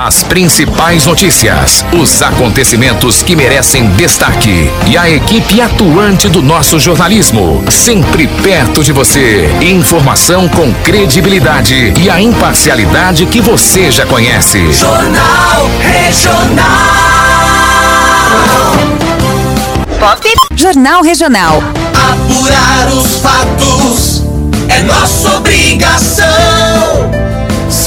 As principais notícias, os acontecimentos que merecem destaque e a equipe atuante do nosso jornalismo, sempre perto de você. Informação com credibilidade e a imparcialidade que você já conhece. Jornal Regional. Pop Jornal Regional. Apurar os fatos é nossa obrigação.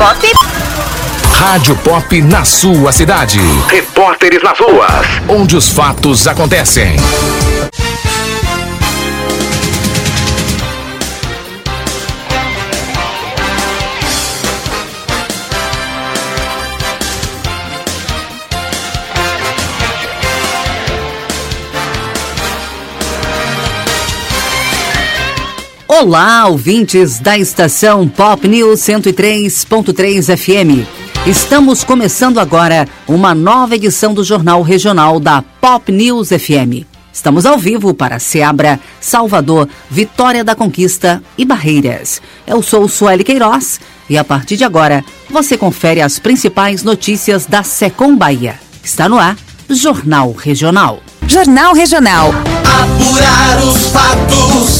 Pop Rádio Pop na sua cidade. Repórteres nas ruas, onde os fatos acontecem. Olá, ouvintes da estação Pop News 103.3 FM. Estamos começando agora uma nova edição do Jornal Regional da Pop News FM. Estamos ao vivo para Seabra, Salvador, Vitória da Conquista e Barreiras. Eu sou Sueli Queiroz e a partir de agora você confere as principais notícias da Secom Bahia. Está no ar, Jornal Regional. Jornal Regional. Apurar os fatos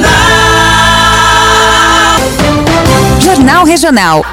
Jornal Regional.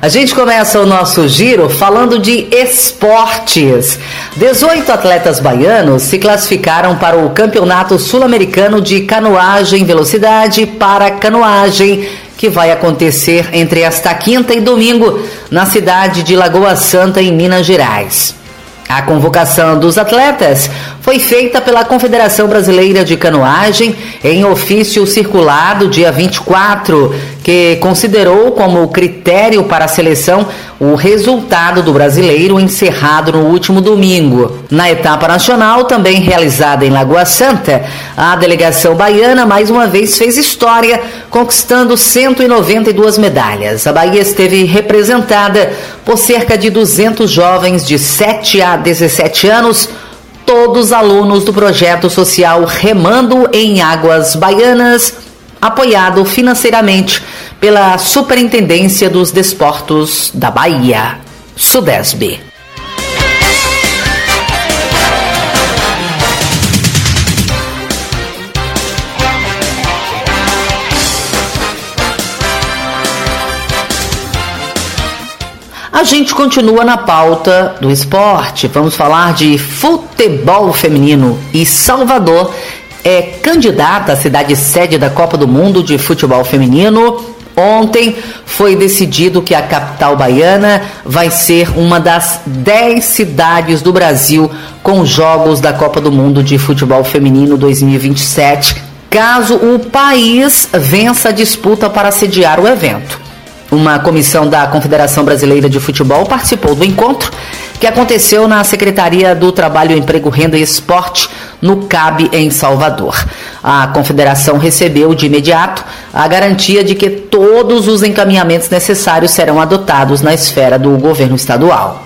A gente começa o nosso giro falando de esportes. 18 atletas baianos se classificaram para o Campeonato Sul-Americano de Canoagem Velocidade para Canoagem, que vai acontecer entre esta quinta e domingo na cidade de Lagoa Santa, em Minas Gerais. A convocação dos atletas foi feita pela Confederação Brasileira de Canoagem em ofício circulado dia 24, que considerou como critério para a seleção o resultado do brasileiro encerrado no último domingo. Na etapa nacional, também realizada em Lagoa Santa, a delegação baiana mais uma vez fez história, conquistando 192 medalhas. A Bahia esteve representada por cerca de 200 jovens de 7 a 17 anos, todos alunos do projeto social Remando em Águas Baianas, apoiado financeiramente pela Superintendência dos Desportos da Bahia, Sudesb. A gente continua na pauta do esporte. Vamos falar de futebol feminino e Salvador é candidata à cidade sede da Copa do Mundo de Futebol Feminino. Ontem foi decidido que a capital baiana vai ser uma das 10 cidades do Brasil com jogos da Copa do Mundo de Futebol Feminino 2027, caso o país vença a disputa para sediar o evento. Uma comissão da Confederação Brasileira de Futebol participou do encontro que aconteceu na Secretaria do Trabalho, Emprego, Renda e Esporte, no CAB, em Salvador. A confederação recebeu de imediato a garantia de que todos os encaminhamentos necessários serão adotados na esfera do governo estadual.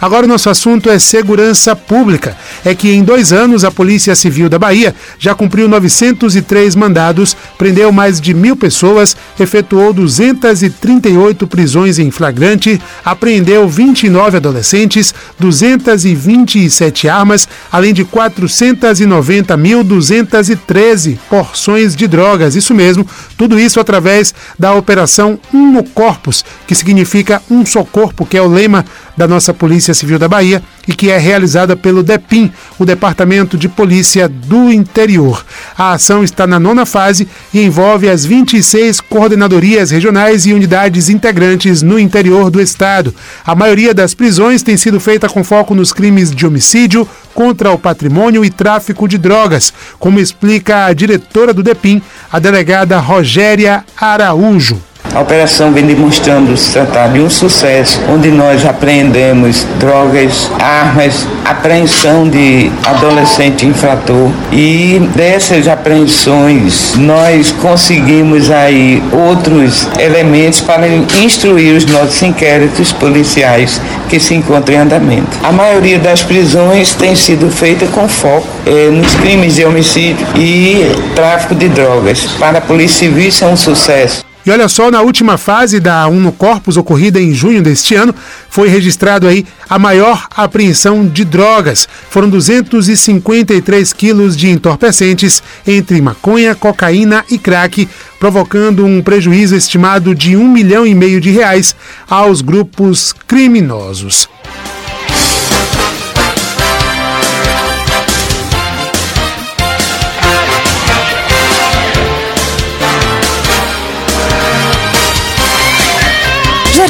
Agora o nosso assunto é segurança pública. É que em dois anos a Polícia Civil da Bahia já cumpriu 903 mandados, prendeu mais de mil pessoas, efetuou 238 prisões em flagrante, apreendeu 29 adolescentes, 227 armas, além de 490.213 porções de drogas. Isso mesmo, tudo isso através da Operação Um no Corpus, que significa um só corpo, que é o lema da nossa Polícia Civil da Bahia e que é realizada pelo DEPIM, o Departamento de Polícia do Interior. A ação está na nona fase e envolve as 26 coordenadorias regionais e unidades integrantes no interior do estado. A maioria das prisões tem sido feita com foco nos crimes de homicídio, contra o patrimônio e tráfico de drogas, como explica a diretora do DEPIM, a delegada Rogéria Araújo. A operação vem demonstrando se tratar de um sucesso, onde nós apreendemos drogas, armas, apreensão de adolescente infrator e dessas apreensões nós conseguimos aí outros elementos para instruir os nossos inquéritos policiais que se encontram em andamento. A maioria das prisões tem sido feita com foco eh, nos crimes de homicídio e tráfico de drogas. Para a Polícia Civil isso é um sucesso. E olha só, na última fase da Uno Corpus, ocorrida em junho deste ano, foi registrado aí a maior apreensão de drogas. Foram 253 quilos de entorpecentes entre maconha, cocaína e crack, provocando um prejuízo estimado de um milhão e meio de reais aos grupos criminosos.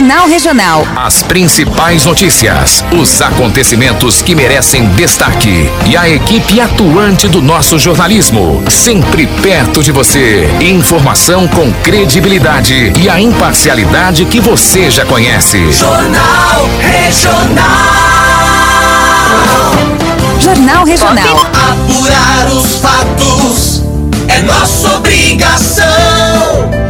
Jornal Regional. As principais notícias, os acontecimentos que merecem destaque e a equipe atuante do nosso jornalismo, sempre perto de você. Informação com credibilidade e a imparcialidade que você já conhece. Jornal Regional. Jornal Regional. Apurar os fatos é nossa obrigação.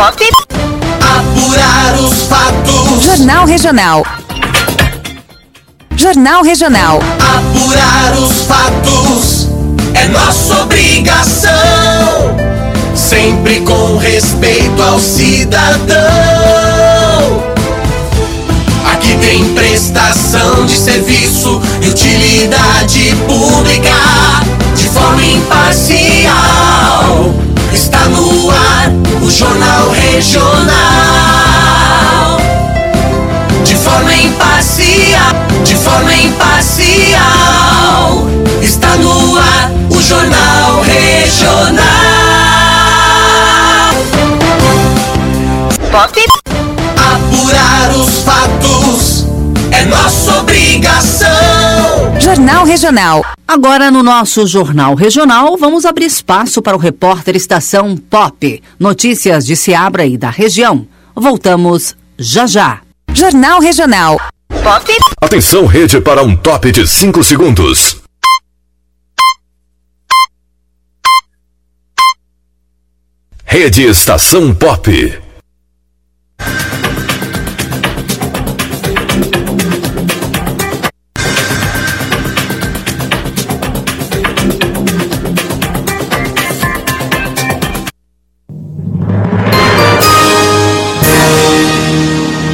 Pop. Apurar os fatos. Jornal Regional. Jornal Regional. Apurar os fatos é nossa obrigação. Sempre com respeito ao cidadão. Aqui tem prestação de serviço e utilidade pública de forma imparcial. Está no ar o Jornal Regional. De forma imparcial, de forma imparcial. Está no ar o Jornal Regional. Pop. Apurar os fatos é obrigação. Jornal Regional. Agora, no nosso Jornal Regional, vamos abrir espaço para o repórter Estação Pop. Notícias de Seabra e da região. Voltamos já já. Jornal Regional. Pop. Atenção, rede, para um top de 5 segundos. Rede Estação Pop.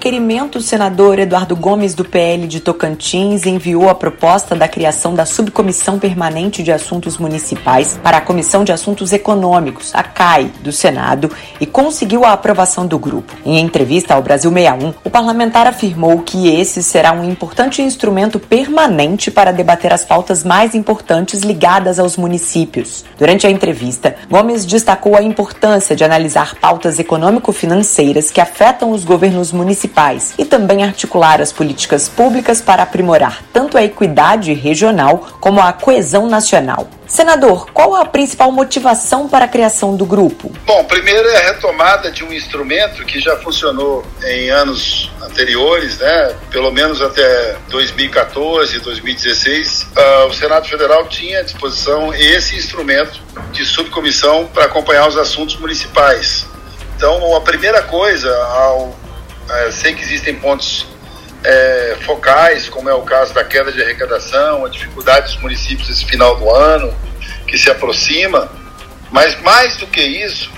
Requerimento, o senador Eduardo Gomes, do PL de Tocantins, enviou a proposta da criação da Subcomissão Permanente de Assuntos Municipais para a Comissão de Assuntos Econômicos, a CAI, do Senado, e conseguiu a aprovação do grupo. Em entrevista ao Brasil 61, o parlamentar afirmou que esse será um importante instrumento permanente para debater as pautas mais importantes ligadas aos municípios. Durante a entrevista, Gomes destacou a importância de analisar pautas econômico-financeiras que afetam os governos municipais e também articular as políticas públicas para aprimorar tanto a equidade regional como a coesão nacional. Senador, qual a principal motivação para a criação do grupo? Bom, primeiro é a retomada de um instrumento que já funcionou em anos anteriores, né? Pelo menos até 2014, 2016, uh, o Senado Federal tinha à disposição esse instrumento de subcomissão para acompanhar os assuntos municipais. Então, a primeira coisa ao é, sei que existem pontos é, focais, como é o caso da queda de arrecadação, a dificuldade dos municípios esse final do ano, que se aproxima, mas mais do que isso,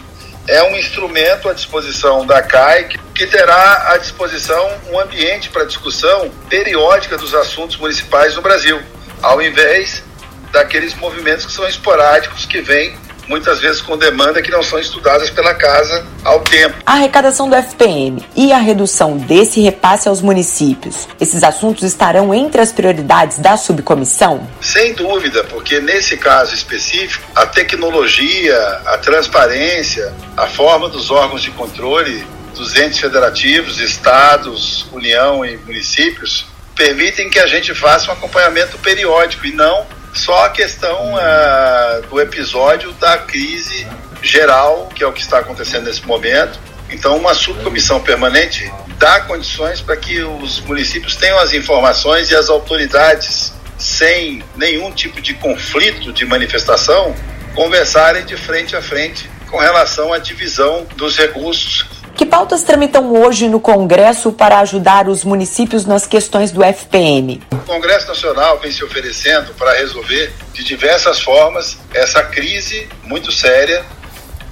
é um instrumento à disposição da CAI que terá à disposição um ambiente para discussão periódica dos assuntos municipais no Brasil, ao invés daqueles movimentos que são esporádicos que vêm muitas vezes com demanda que não são estudadas pela casa ao tempo. A arrecadação do FPM e a redução desse repasse aos municípios, esses assuntos estarão entre as prioridades da subcomissão? Sem dúvida, porque nesse caso específico, a tecnologia, a transparência, a forma dos órgãos de controle dos entes federativos, estados, União e municípios permitem que a gente faça um acompanhamento periódico e não só a questão uh, do episódio da crise geral, que é o que está acontecendo nesse momento. Então, uma subcomissão permanente dá condições para que os municípios tenham as informações e as autoridades, sem nenhum tipo de conflito de manifestação, conversarem de frente a frente com relação à divisão dos recursos que pautas tramitam hoje no Congresso para ajudar os municípios nas questões do FPM? O Congresso Nacional vem se oferecendo para resolver de diversas formas essa crise muito séria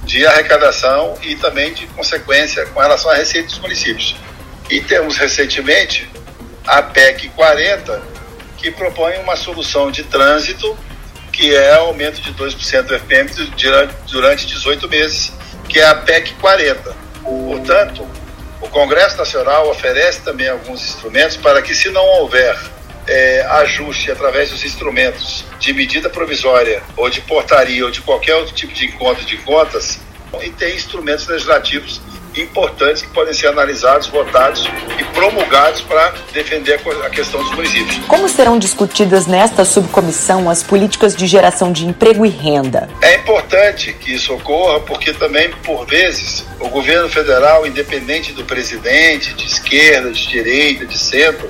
de arrecadação e também de consequência com relação à receita dos municípios. E temos recentemente a PEC 40, que propõe uma solução de trânsito, que é aumento de 2% do FPM durante 18 meses, que é a PEC 40. Portanto, o Congresso Nacional oferece também alguns instrumentos para que, se não houver é, ajuste através dos instrumentos de medida provisória ou de portaria ou de qualquer outro tipo de encontro de contas, e tem instrumentos legislativos importantes que podem ser analisados, votados e promulgados para defender a questão dos municípios. Como serão discutidas nesta subcomissão as políticas de geração de emprego e renda? É importante que isso ocorra porque também, por vezes, o governo federal, independente do presidente, de esquerda, de direita, de centro,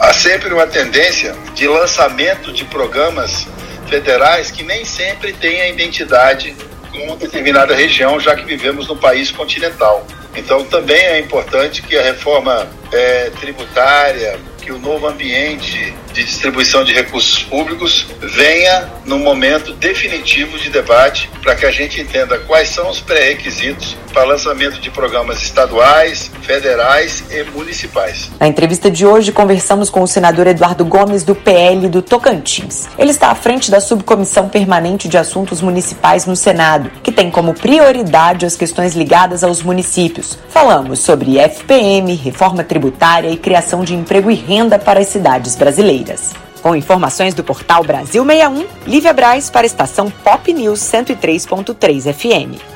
há sempre uma tendência de lançamento de programas federais que nem sempre têm a identidade uma determinada região, já que vivemos num país continental. Então, também é importante que a reforma é, tributária, que o novo ambiente de distribuição de recursos públicos venha no momento definitivo de debate para que a gente entenda quais são os pré-requisitos para lançamento de programas estaduais, federais e municipais. Na entrevista de hoje, conversamos com o senador Eduardo Gomes, do PL do Tocantins. Ele está à frente da Subcomissão Permanente de Assuntos Municipais no Senado, que tem como prioridade as questões ligadas aos municípios. Falamos sobre FPM, reforma tributária e criação de emprego e renda para as cidades brasileiras. Com informações do portal Brasil 61, Lívia Braz para a estação Pop News 103.3 FM.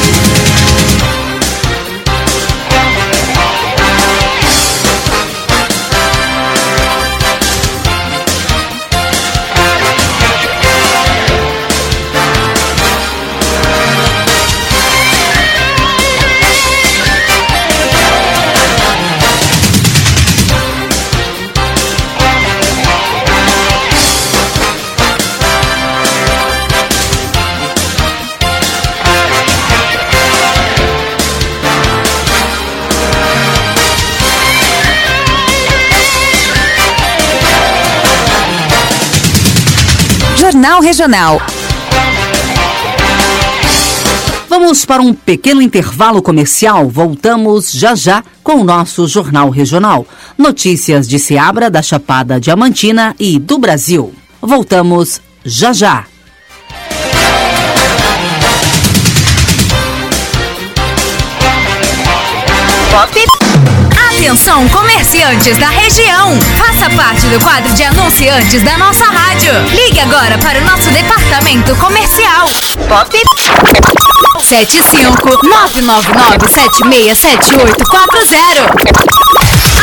Jornal Regional. Vamos para um pequeno intervalo comercial. Voltamos já já com o nosso Jornal Regional. Notícias de Seabra, da Chapada Diamantina e do Brasil. Voltamos já já. Pop Atenção, comerciantes da região! Faça parte do quadro de anunciantes da nossa rádio. Ligue agora para o nosso departamento comercial. Pop 75 999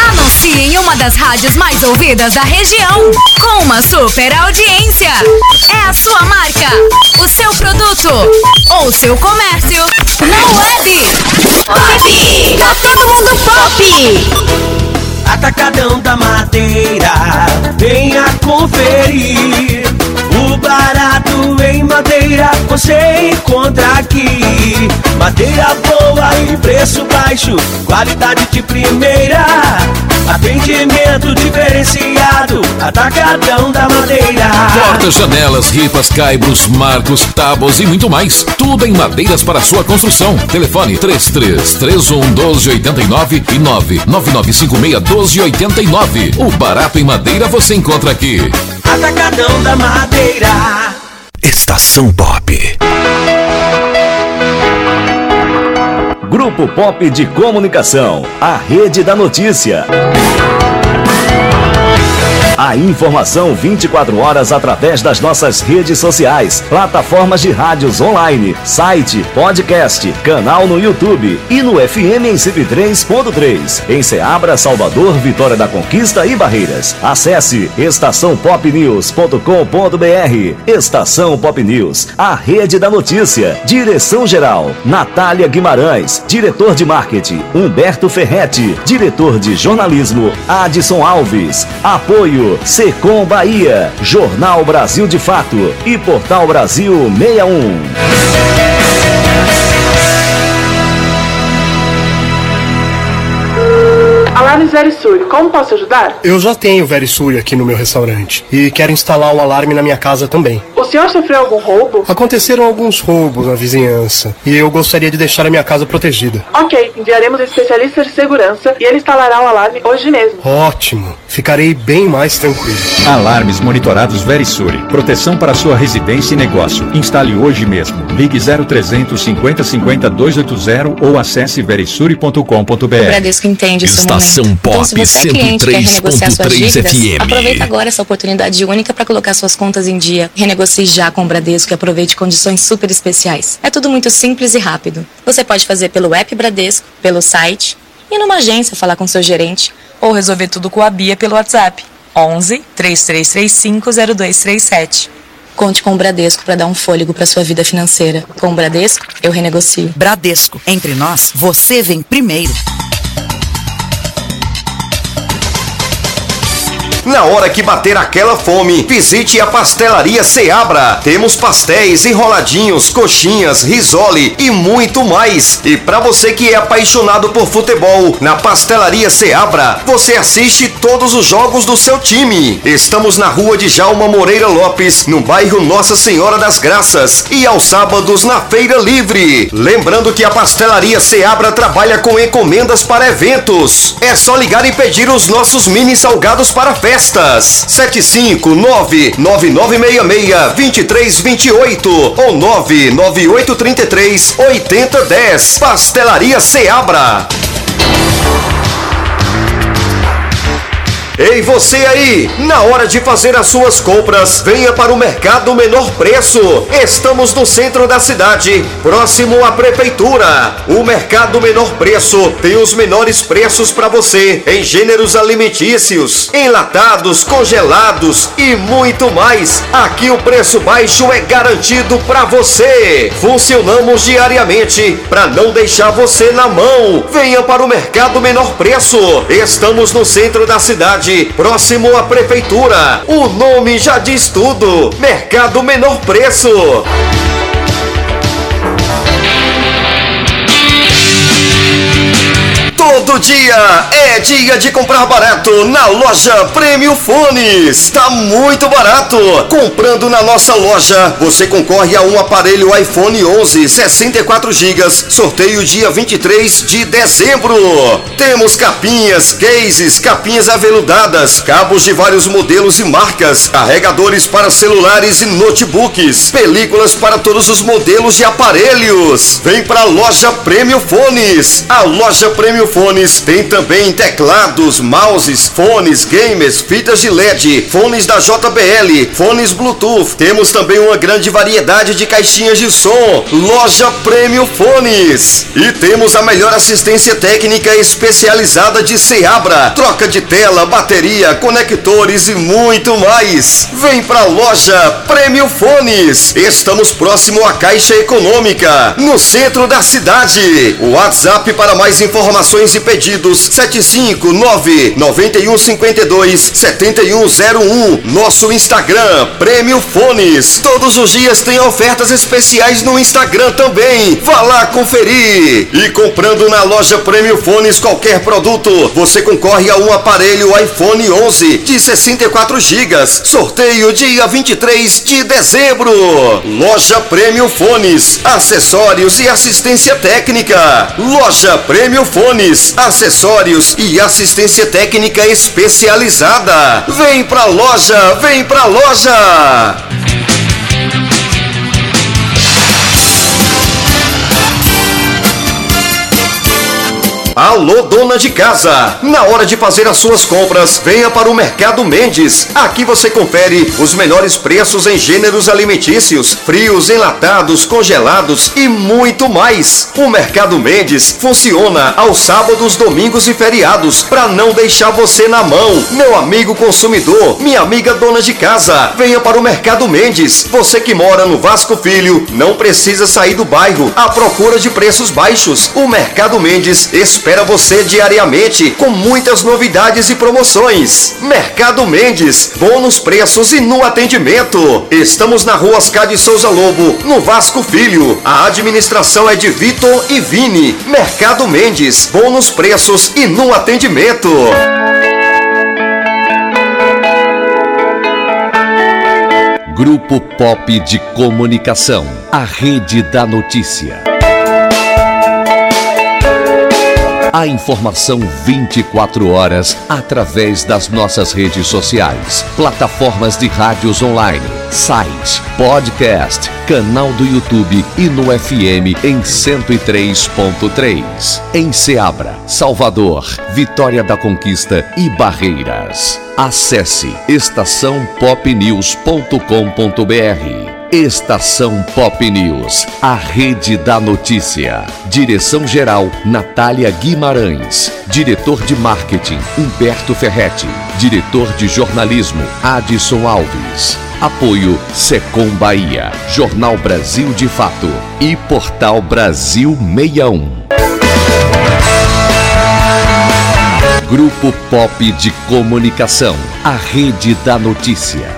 Anuncie em uma das rádios mais ouvidas da região. Com uma super audiência. É a sua marca, o seu produto ou seu comércio Atacadão da Madeira, venha conferir. O barato você encontra aqui. Madeira boa e preço baixo, qualidade de primeira. Atendimento diferenciado, atacadão da madeira. Portas, janelas, ripas, caibros, marcos, tábuas e muito mais. Tudo em madeiras para sua construção. Telefone 3331 1289 e 99956 1289. O barato em madeira você encontra aqui. Atacadão da madeira. Estação Pop. Grupo Pop de Comunicação. A rede da notícia. A informação 24 horas através das nossas redes sociais, plataformas de rádios online, site, podcast, canal no YouTube e no FM em 103.3. Em Ceabra, Salvador, Vitória da Conquista e Barreiras. Acesse estaçãopopnews.com.br. Estação Pop News, a rede da notícia. Direção geral: Natália Guimarães, diretor de marketing Humberto Ferretti, diretor de jornalismo Adson Alves. Apoio Secom Bahia, Jornal Brasil de Fato e Portal Brasil 61. Alarmes Verisure, como posso ajudar? Eu já tenho Verisure aqui no meu restaurante e quero instalar um alarme na minha casa também. O senhor sofreu algum roubo? Aconteceram alguns roubos na vizinhança e eu gostaria de deixar a minha casa protegida. Ok, enviaremos um especialista de segurança e ele instalará o alarme hoje mesmo. Ótimo! Ficarei bem mais tranquilo. Alarmes monitorados Verisure. Proteção para sua residência e negócio. Instale hoje mesmo. Ligue 0300 50 50 280 ou acesse verisure.com.br. O Bradesco entende Estação momento. Pop então, se você é cliente e quer renegociar suas 103.3 dívidas, FM. aproveita agora essa oportunidade única para colocar suas contas em dia. Renegocie já com o Bradesco e aproveite condições super especiais. É tudo muito simples e rápido. Você pode fazer pelo app Bradesco, pelo site e numa agência falar com seu gerente ou resolver tudo com a Bia pelo WhatsApp. 11 3335 0237. Conte com o Bradesco para dar um fôlego para sua vida financeira. Com o Bradesco, eu renegocio. Bradesco, entre nós, você vem primeiro. Na hora que bater aquela fome, visite a Pastelaria Seabra. Temos pastéis, enroladinhos, coxinhas, risole e muito mais. E para você que é apaixonado por futebol, na Pastelaria Seabra, você assiste todos os jogos do seu time. Estamos na rua de Jalma Moreira Lopes, no bairro Nossa Senhora das Graças, e aos sábados na Feira Livre. Lembrando que a Pastelaria Seabra trabalha com encomendas para eventos. É só ligar e pedir os nossos mini salgados para festas. 759-9966-2328 ou 99833-8010. Pastelaria Seabra. Ei, você aí! Na hora de fazer as suas compras, venha para o Mercado Menor Preço. Estamos no centro da cidade, próximo à prefeitura. O Mercado Menor Preço tem os menores preços para você em gêneros alimentícios, enlatados, congelados e muito mais. Aqui o preço baixo é garantido para você. Funcionamos diariamente para não deixar você na mão. Venha para o Mercado Menor Preço. Estamos no centro da cidade próximo à prefeitura. O nome já diz tudo: Mercado Menor Preço. Todo dia é dia de comprar barato na loja Prêmio Fones. Tá muito barato. Comprando na nossa loja, você concorre a um aparelho iPhone 11 64 GB, sorteio dia 23 de dezembro. Temos capinhas, cases, capinhas aveludadas, cabos de vários modelos e marcas, carregadores para celulares e notebooks, películas para todos os modelos de aparelhos. Vem pra loja Prêmio Fones. A loja Prêmio Fones tem também teclados, mouses, fones, gamers, fitas de LED, fones da JBL, fones Bluetooth. Temos também uma grande variedade de caixinhas de som. Loja Prêmio Fones. E temos a melhor assistência técnica especializada de Seabra. Troca de tela, bateria, conectores e muito mais. Vem pra loja Prêmio Fones. Estamos próximo à Caixa Econômica, no centro da cidade. O WhatsApp para mais informações e pedidos 759 9152 7101. Nosso Instagram Prêmio Fones. Todos os dias tem ofertas especiais no Instagram também. Vá lá conferir. E comprando na loja Prêmio Fones qualquer produto, você concorre a um aparelho iPhone 11 de 64 GB. Sorteio dia 23 de dezembro. Loja Prêmio Fones, acessórios e assistência técnica. Loja Prêmio Fones, acessórios e assistência técnica especializada. Vem pra loja, vem pra loja. Alô, dona de casa! Na hora de fazer as suas compras, venha para o Mercado Mendes. Aqui você confere os melhores preços em gêneros alimentícios, frios, enlatados, congelados e muito mais. O Mercado Mendes funciona aos sábados, domingos e feriados para não deixar você na mão. Meu amigo consumidor, minha amiga dona de casa, venha para o Mercado Mendes. Você que mora no Vasco Filho, não precisa sair do bairro à procura de preços baixos. O Mercado Mendes espera você diariamente com muitas novidades e promoções. Mercado Mendes, bons preços e no atendimento. Estamos na rua Oscar de Souza Lobo, no Vasco Filho. A administração é de Vitor e Vini. Mercado Mendes, bons preços e no atendimento. Grupo Pop de Comunicação. A rede da notícia. A informação 24 horas através das nossas redes sociais, plataformas de rádios online, site, podcast, canal do YouTube e no FM em 103.3. Em Ceabra, Salvador, Vitória da Conquista e Barreiras. Acesse estaçãopopnews.com.br. Estação Pop News, a rede da notícia. Direção-geral Natália Guimarães. Diretor de marketing Humberto Ferretti. Diretor de jornalismo Adson Alves. Apoio Secom Bahia, Jornal Brasil de Fato e Portal Brasil 61. Grupo Pop de Comunicação, a rede da notícia.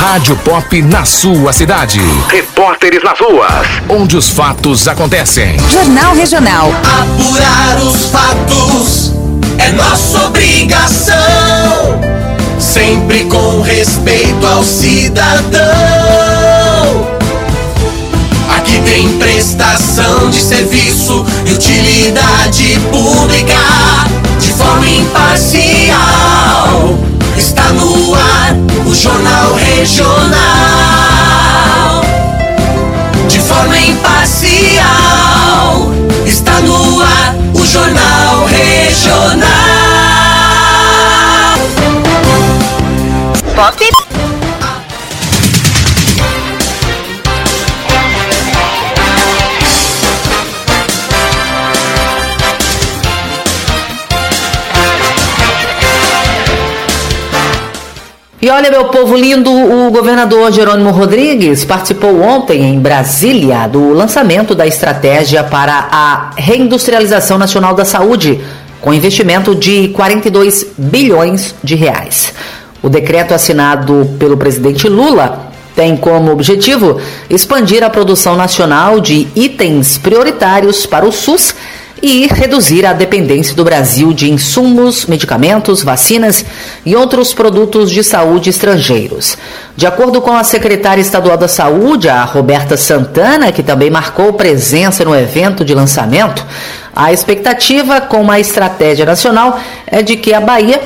Rádio Pop na sua cidade. Repórteres nas ruas, onde os fatos acontecem. Jornal Regional. Apurar os fatos é nossa obrigação. Sempre com respeito ao cidadão. Aqui tem prestação de serviço e utilidade pública de forma imparcial. Está no o Jornal Regional. De forma imparcial. Está no ar o Jornal Regional. Pop. E olha, meu povo lindo, o governador Jerônimo Rodrigues participou ontem em Brasília do lançamento da estratégia para a reindustrialização nacional da saúde, com investimento de 42 bilhões de reais. O decreto assinado pelo presidente Lula tem como objetivo expandir a produção nacional de itens prioritários para o SUS e reduzir a dependência do Brasil de insumos, medicamentos, vacinas e outros produtos de saúde estrangeiros. De acordo com a secretária estadual da Saúde, a Roberta Santana, que também marcou presença no evento de lançamento, a expectativa com a estratégia nacional é de que a Bahia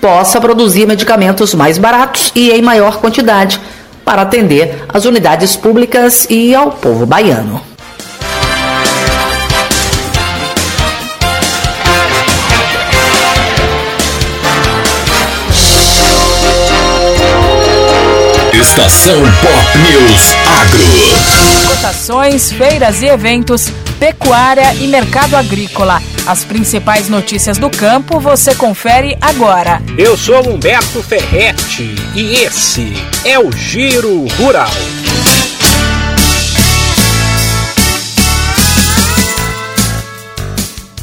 possa produzir medicamentos mais baratos e em maior quantidade para atender as unidades públicas e ao povo baiano. Estação Pop News Agro. Cotações, feiras e eventos, pecuária e mercado agrícola. As principais notícias do campo você confere agora. Eu sou Humberto Ferretti e esse é o Giro Rural.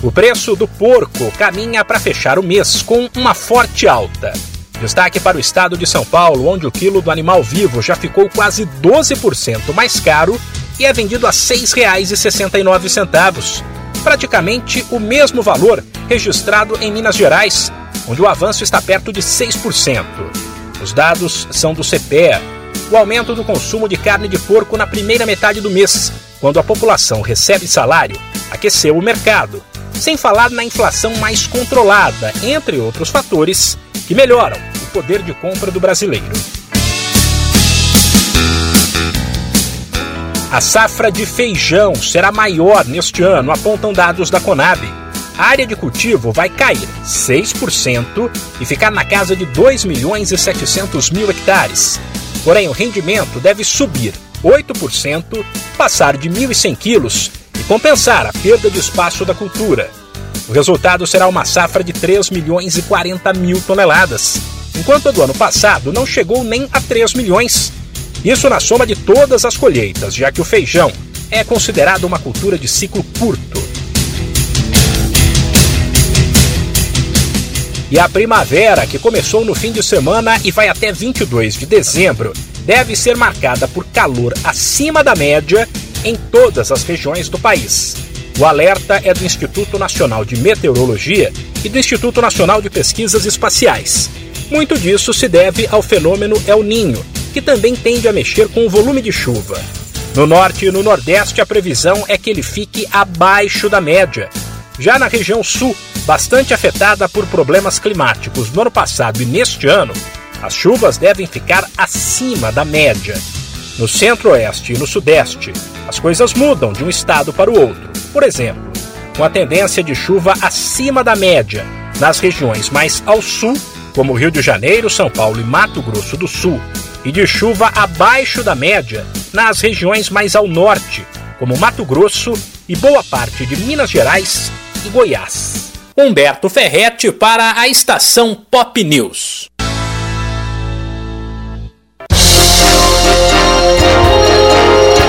O preço do porco caminha para fechar o mês com uma forte alta. Destaque para o estado de São Paulo, onde o quilo do animal vivo já ficou quase 12% mais caro e é vendido a R$ 6,69, praticamente o mesmo valor registrado em Minas Gerais, onde o avanço está perto de 6%. Os dados são do CPEA. O aumento do consumo de carne de porco na primeira metade do mês, quando a população recebe salário, aqueceu o mercado, sem falar na inflação mais controlada, entre outros fatores que melhoram o poder de compra do brasileiro. A safra de feijão será maior neste ano, apontam dados da Conab. A área de cultivo vai cair 6% e ficar na casa de 2 milhões e 700 mil hectares. Porém, o rendimento deve subir 8%, passar de 1.100 quilos e compensar a perda de espaço da cultura. O resultado será uma safra de 3 milhões e 40 mil toneladas, enquanto a do ano passado não chegou nem a 3 milhões. Isso na soma de todas as colheitas, já que o feijão é considerado uma cultura de ciclo curto. E a primavera, que começou no fim de semana e vai até 22 de dezembro, deve ser marcada por calor acima da média em todas as regiões do país. O alerta é do Instituto Nacional de Meteorologia e do Instituto Nacional de Pesquisas Espaciais. Muito disso se deve ao fenômeno El Ninho, que também tende a mexer com o volume de chuva. No norte e no nordeste, a previsão é que ele fique abaixo da média. Já na região sul, bastante afetada por problemas climáticos no ano passado e neste ano, as chuvas devem ficar acima da média. No centro-oeste e no sudeste, as coisas mudam de um estado para o outro. Por exemplo, com a tendência de chuva acima da média nas regiões mais ao sul, como Rio de Janeiro, São Paulo e Mato Grosso do Sul, e de chuva abaixo da média nas regiões mais ao norte, como Mato Grosso e boa parte de Minas Gerais e Goiás. Humberto Ferretti para a estação Pop News.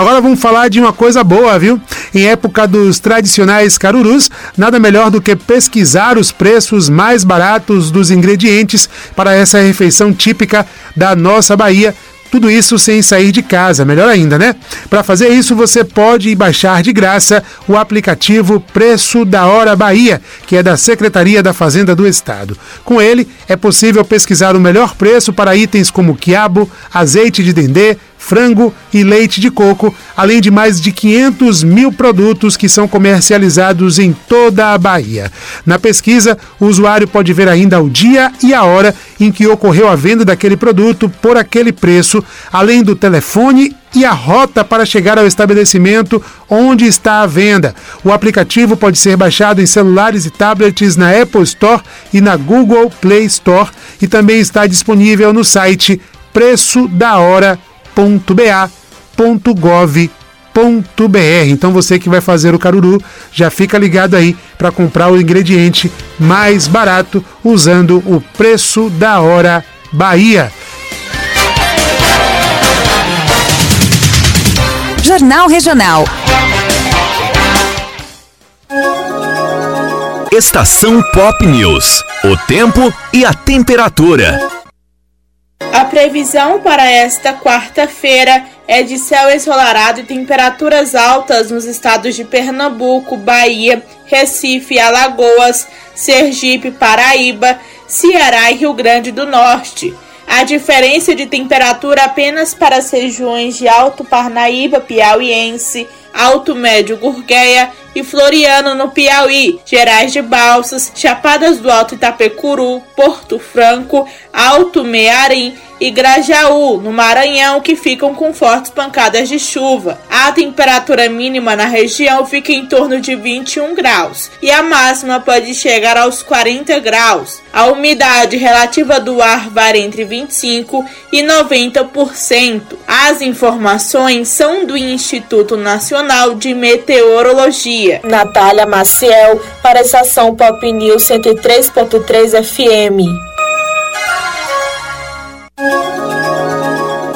Agora vamos falar de uma coisa boa, viu? Em época dos tradicionais carurus, nada melhor do que pesquisar os preços mais baratos dos ingredientes para essa refeição típica da nossa Bahia. Tudo isso sem sair de casa, melhor ainda, né? Para fazer isso, você pode baixar de graça o aplicativo Preço da Hora Bahia, que é da Secretaria da Fazenda do Estado. Com ele, é possível pesquisar o melhor preço para itens como quiabo, azeite de dendê, frango e leite de coco, além de mais de 500 mil produtos que são comercializados em toda a Bahia. Na pesquisa, o usuário pode ver ainda o dia e a hora em que ocorreu a venda daquele produto por aquele preço, além do telefone e a rota para chegar ao estabelecimento onde está a venda. O aplicativo pode ser baixado em celulares e tablets na Apple Store e na Google Play Store e também está disponível no site preço da hora ba.gov.br. Então você que vai fazer o caruru, já fica ligado aí para comprar o ingrediente mais barato usando o preço da hora Bahia. Jornal Regional. Estação Pop News. O tempo e a temperatura. A previsão para esta quarta-feira é de céu ensolarado e temperaturas altas nos estados de Pernambuco, Bahia, Recife, Alagoas, Sergipe, Paraíba, Ceará e Rio Grande do Norte. A diferença de temperatura apenas para as regiões de Alto Parnaíba, Piauiense, Alto Médio Gurgueia e Floriano no Piauí, Gerais de Balsas, Chapadas do Alto Itapecuru, Porto Franco, Alto Mearim e Grajaú, no Maranhão, que ficam com fortes pancadas de chuva. A temperatura mínima na região fica em torno de 21 graus e a máxima pode chegar aos 40 graus. A umidade relativa do ar varia entre 25 e 90%. As informações são do Instituto Nacional de Meteorologia. Natália Maciel, para a estação Pop News 103.3 FM.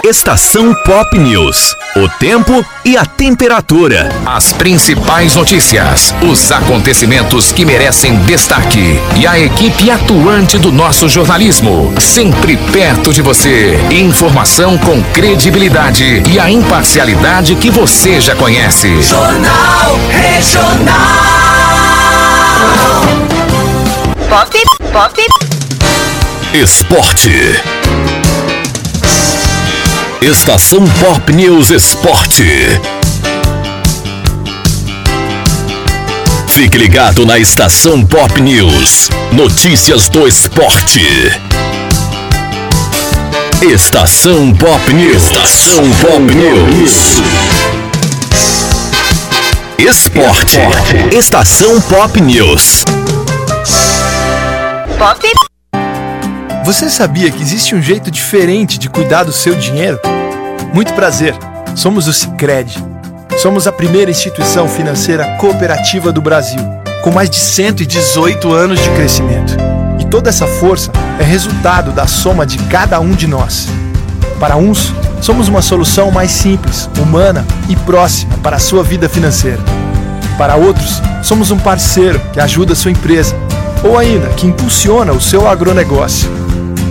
Estação Pop News. O tempo e a temperatura. As principais notícias, os acontecimentos que merecem destaque e a equipe atuante do nosso jornalismo, sempre perto de você. Informação com credibilidade e a imparcialidade que você já conhece. Jornal Regional. Pop, pop. Esporte. Estação Pop News Esporte. Fique ligado na Estação Pop News. Notícias do esporte. Estação Pop News. Estação Pop News. Esporte. Estação Pop News. Pop. Você sabia que existe um jeito diferente de cuidar do seu dinheiro? Muito prazer. Somos o Sicredi. Somos a primeira instituição financeira cooperativa do Brasil, com mais de 118 anos de crescimento. E toda essa força é resultado da soma de cada um de nós. Para uns, somos uma solução mais simples, humana e próxima para a sua vida financeira. Para outros, somos um parceiro que ajuda a sua empresa ou ainda que impulsiona o seu agronegócio.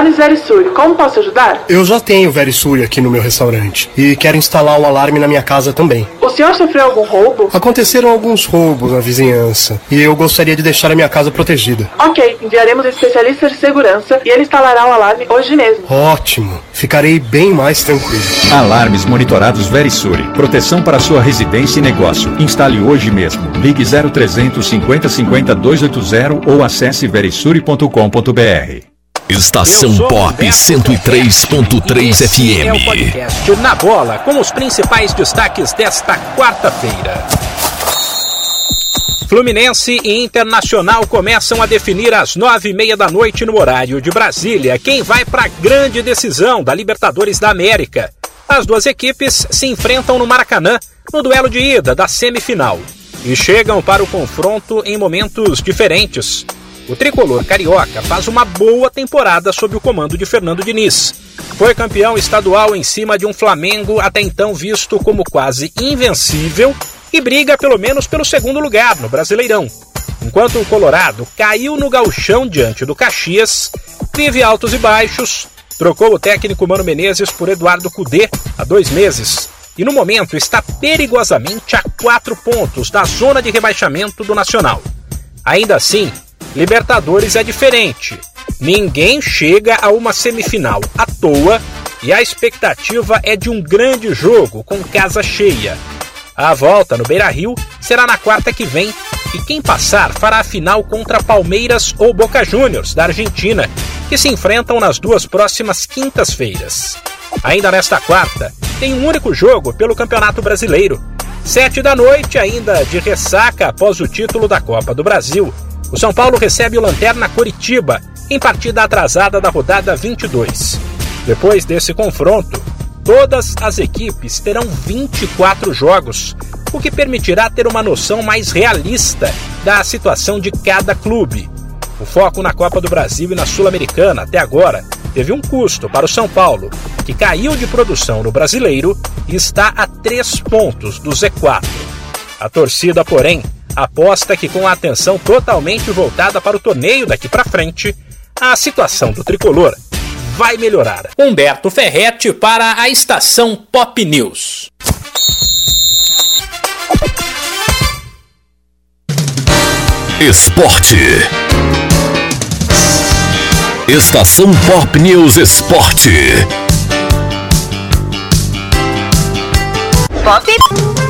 Alarmes Verisuri, como posso ajudar? Eu já tenho Verisuri aqui no meu restaurante e quero instalar o alarme na minha casa também. O senhor sofreu algum roubo? Aconteceram alguns roubos na vizinhança e eu gostaria de deixar a minha casa protegida. Ok, enviaremos especialista de segurança e ele instalará o alarme hoje mesmo. Ótimo, ficarei bem mais tranquilo. Alarmes monitorados Verisuri. Proteção para sua residência e negócio. Instale hoje mesmo. Ligue 0300 50 50 280 ou acesse verisuri.com.br. Estação Pop 103.3 FM. É o podcast Na Bola com os principais destaques desta quarta-feira. Fluminense e Internacional começam a definir às nove e meia da noite no horário de Brasília quem vai para a grande decisão da Libertadores da América. As duas equipes se enfrentam no Maracanã no duelo de ida da semifinal e chegam para o confronto em momentos diferentes. O tricolor carioca faz uma boa temporada sob o comando de Fernando Diniz. Foi campeão estadual em cima de um Flamengo até então visto como quase invencível e briga pelo menos pelo segundo lugar no Brasileirão. Enquanto o Colorado caiu no gauchão diante do Caxias, teve altos e baixos, trocou o técnico Mano Menezes por Eduardo Cudê há dois meses e no momento está perigosamente a quatro pontos da zona de rebaixamento do Nacional. Ainda assim, Libertadores é diferente. Ninguém chega a uma semifinal à toa e a expectativa é de um grande jogo com casa cheia. A volta no Beira Rio será na quarta que vem e quem passar fará a final contra Palmeiras ou Boca Juniors, da Argentina, que se enfrentam nas duas próximas quintas-feiras. Ainda nesta quarta, tem um único jogo pelo Campeonato Brasileiro. Sete da noite, ainda de ressaca após o título da Copa do Brasil. O São Paulo recebe o Lanterna Coritiba em partida atrasada da rodada 22. Depois desse confronto, todas as equipes terão 24 jogos, o que permitirá ter uma noção mais realista da situação de cada clube. O foco na Copa do Brasil e na Sul-Americana até agora teve um custo para o São Paulo, que caiu de produção no brasileiro e está a três pontos do Z4. A torcida, porém, aposta que com a atenção totalmente voltada para o torneio daqui para frente, a situação do tricolor vai melhorar. Humberto Ferretti para a estação Pop News. Esporte. Estação Pop News Esporte. Pop.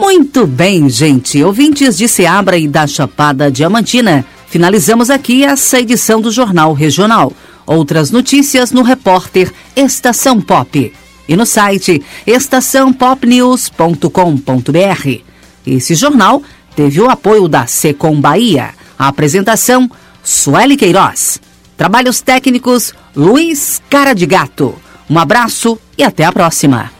Muito bem, gente. Ouvintes de Seabra e da Chapada Diamantina, finalizamos aqui essa edição do Jornal Regional. Outras notícias no repórter Estação Pop e no site estaçãopopnews.com.br. Esse jornal teve o apoio da Secom Bahia. A apresentação, Sueli Queiroz. Trabalhos técnicos, Luiz Cara de Gato. Um abraço e até a próxima.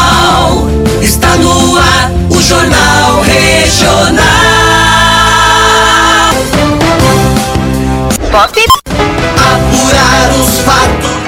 Regional. Pop. Apurar os fatos.